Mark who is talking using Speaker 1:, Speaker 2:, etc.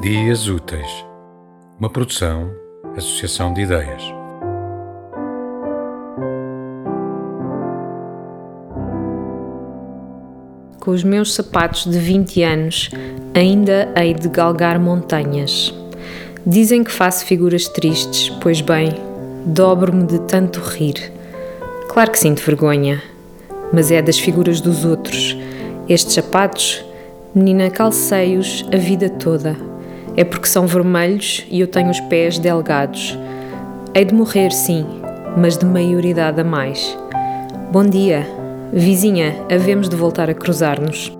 Speaker 1: Dias Úteis, uma produção, associação de ideias.
Speaker 2: Com os meus sapatos de 20 anos, ainda hei de galgar montanhas. Dizem que faço figuras tristes, pois bem, dobro-me de tanto rir. Claro que sinto vergonha, mas é das figuras dos outros. Estes sapatos, menina, calcei-os a vida toda. É porque são vermelhos e eu tenho os pés delgados. Hei de morrer, sim, mas de maioridade a mais. Bom dia, vizinha, havemos de voltar a cruzar-nos.